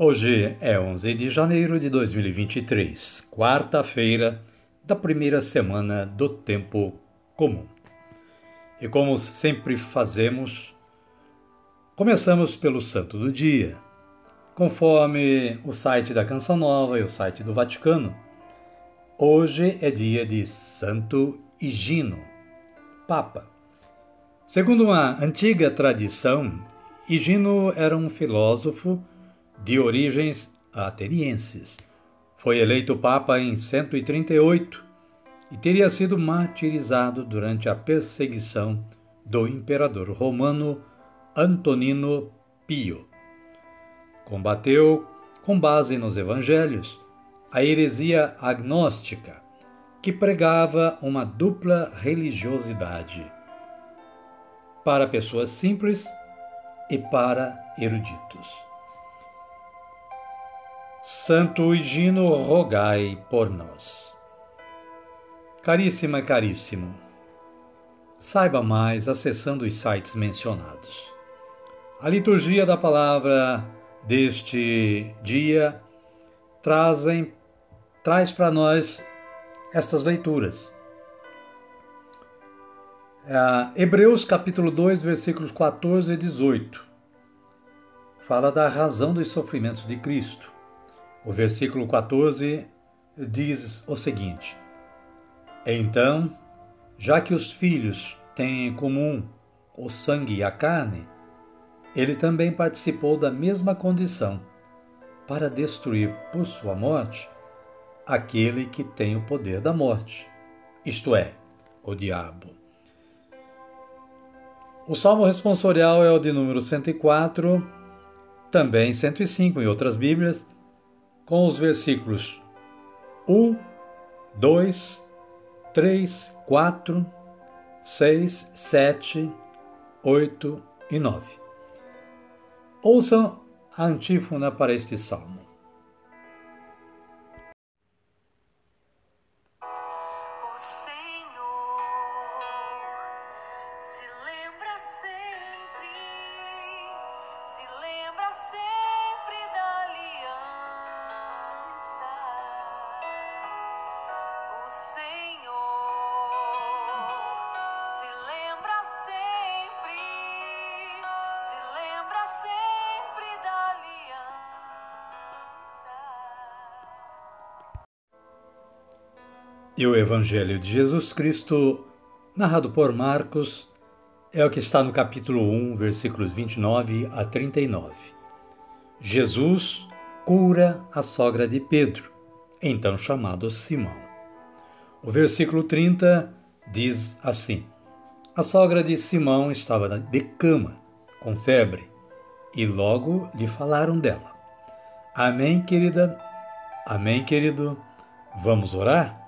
Hoje é 11 de janeiro de 2023, quarta-feira da primeira semana do tempo comum. E como sempre fazemos, começamos pelo santo do dia. Conforme o site da Canção Nova e o site do Vaticano, hoje é dia de Santo Higino, Papa. Segundo uma antiga tradição, Higino era um filósofo de origens atenienses. Foi eleito Papa em 138 e teria sido martirizado durante a perseguição do imperador romano Antonino Pio. Combateu, com base nos evangelhos, a heresia agnóstica, que pregava uma dupla religiosidade para pessoas simples e para eruditos. Santo Higino, rogai por nós. Caríssima, caríssimo, saiba mais acessando os sites mencionados. A liturgia da palavra deste dia trazem, traz para nós estas leituras. É, Hebreus capítulo 2, versículos 14 e 18. Fala da razão dos sofrimentos de Cristo. O versículo 14 diz o seguinte: Então, já que os filhos têm em comum o sangue e a carne, ele também participou da mesma condição, para destruir por sua morte aquele que tem o poder da morte, isto é, o diabo. O salmo responsorial é o de número 104, também 105 em outras Bíblias com os versículos 1, 2, 3, 4, 6, 7, 8 e 9. Ouçam a antífona para este salmo. E o Evangelho de Jesus Cristo, narrado por Marcos, é o que está no capítulo 1, versículos 29 a 39. Jesus cura a sogra de Pedro, então chamado Simão. O versículo 30 diz assim: A sogra de Simão estava de cama, com febre, e logo lhe falaram dela. Amém, querida? Amém, querido? Vamos orar?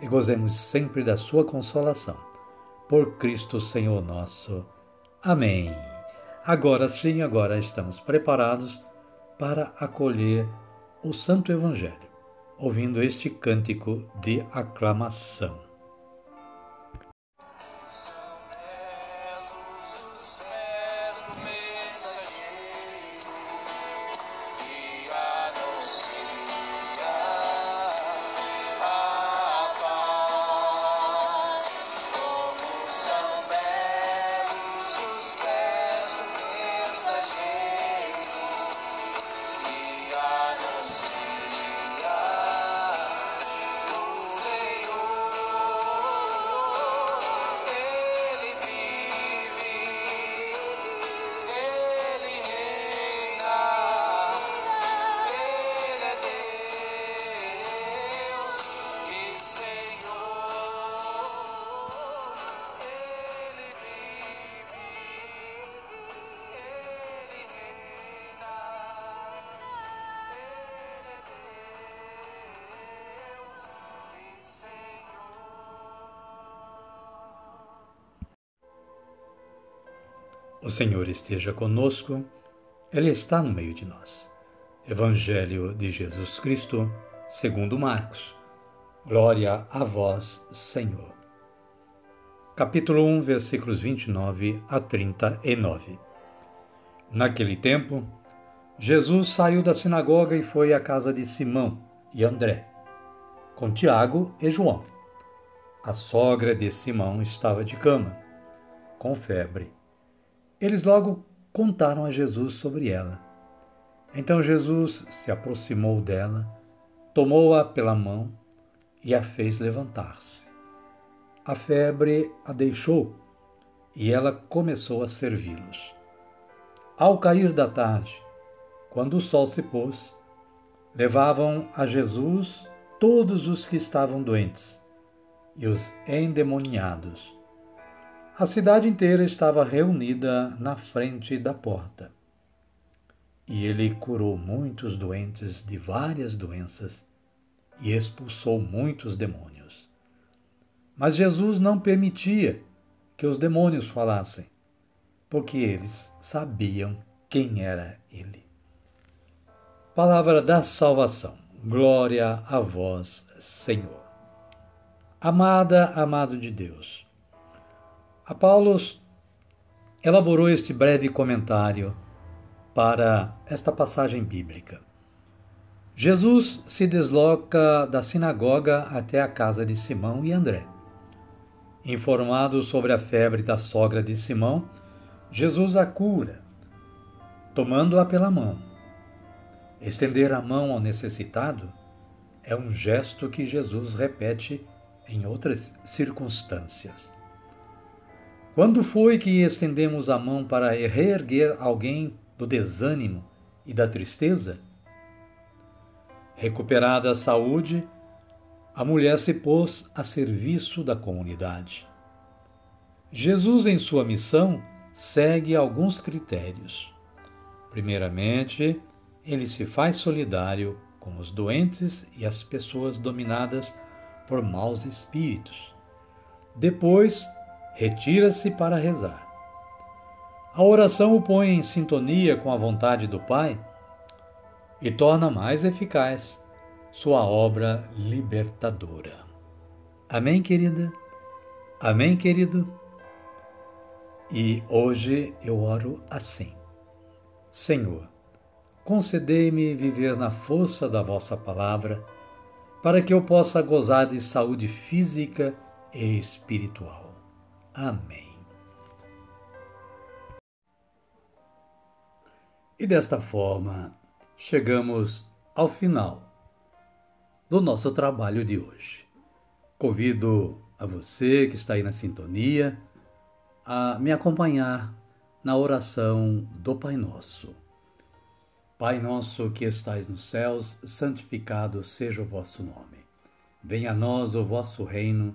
e gozemos sempre da sua consolação. Por Cristo Senhor nosso. Amém. Agora sim, agora estamos preparados para acolher o Santo Evangelho, ouvindo este cântico de aclamação. O Senhor esteja conosco, Ele está no meio de nós. Evangelho de Jesus Cristo, segundo Marcos. Glória a vós, Senhor. Capítulo 1, versículos 29 a 39. Naquele tempo, Jesus saiu da sinagoga e foi à casa de Simão e André, com Tiago e João. A sogra de Simão estava de cama, com febre eles logo contaram a Jesus sobre ela. Então Jesus se aproximou dela, tomou-a pela mão e a fez levantar-se. A febre a deixou e ela começou a servi-los. Ao cair da tarde, quando o sol se pôs, levavam a Jesus todos os que estavam doentes e os endemoniados a cidade inteira estava reunida na frente da porta. E ele curou muitos doentes de várias doenças e expulsou muitos demônios. Mas Jesus não permitia que os demônios falassem, porque eles sabiam quem era ele. Palavra da salvação. Glória a vós, Senhor. Amada, amado de Deus. A Paulo elaborou este breve comentário para esta passagem bíblica. Jesus se desloca da sinagoga até a casa de Simão e André. Informado sobre a febre da sogra de Simão, Jesus a cura, tomando-a pela mão. Estender a mão ao necessitado é um gesto que Jesus repete em outras circunstâncias. Quando foi que estendemos a mão para reerguer alguém do desânimo e da tristeza? Recuperada a saúde, a mulher se pôs a serviço da comunidade. Jesus, em sua missão, segue alguns critérios. Primeiramente, ele se faz solidário com os doentes e as pessoas dominadas por maus espíritos. Depois, retira-se para rezar. A oração o põe em sintonia com a vontade do Pai e torna mais eficaz sua obra libertadora. Amém, querida? Amém, querido? E hoje eu oro assim: Senhor, concedei-me viver na força da vossa palavra, para que eu possa gozar de saúde física e espiritual. Amém. E desta forma, chegamos ao final do nosso trabalho de hoje. Convido a você que está aí na sintonia a me acompanhar na oração do Pai Nosso. Pai nosso que estais nos céus, santificado seja o vosso nome. Venha a nós o vosso reino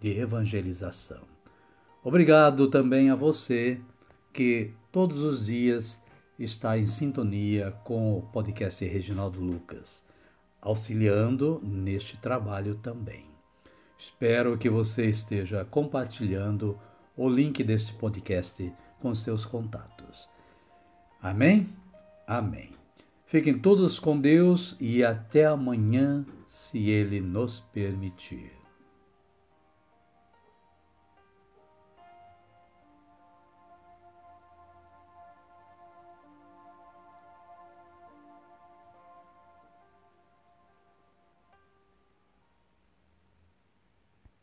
de evangelização. Obrigado também a você que todos os dias está em sintonia com o podcast Reginaldo Lucas, auxiliando neste trabalho também. Espero que você esteja compartilhando o link deste podcast com seus contatos. Amém? Amém. Fiquem todos com Deus e até amanhã, se Ele nos permitir.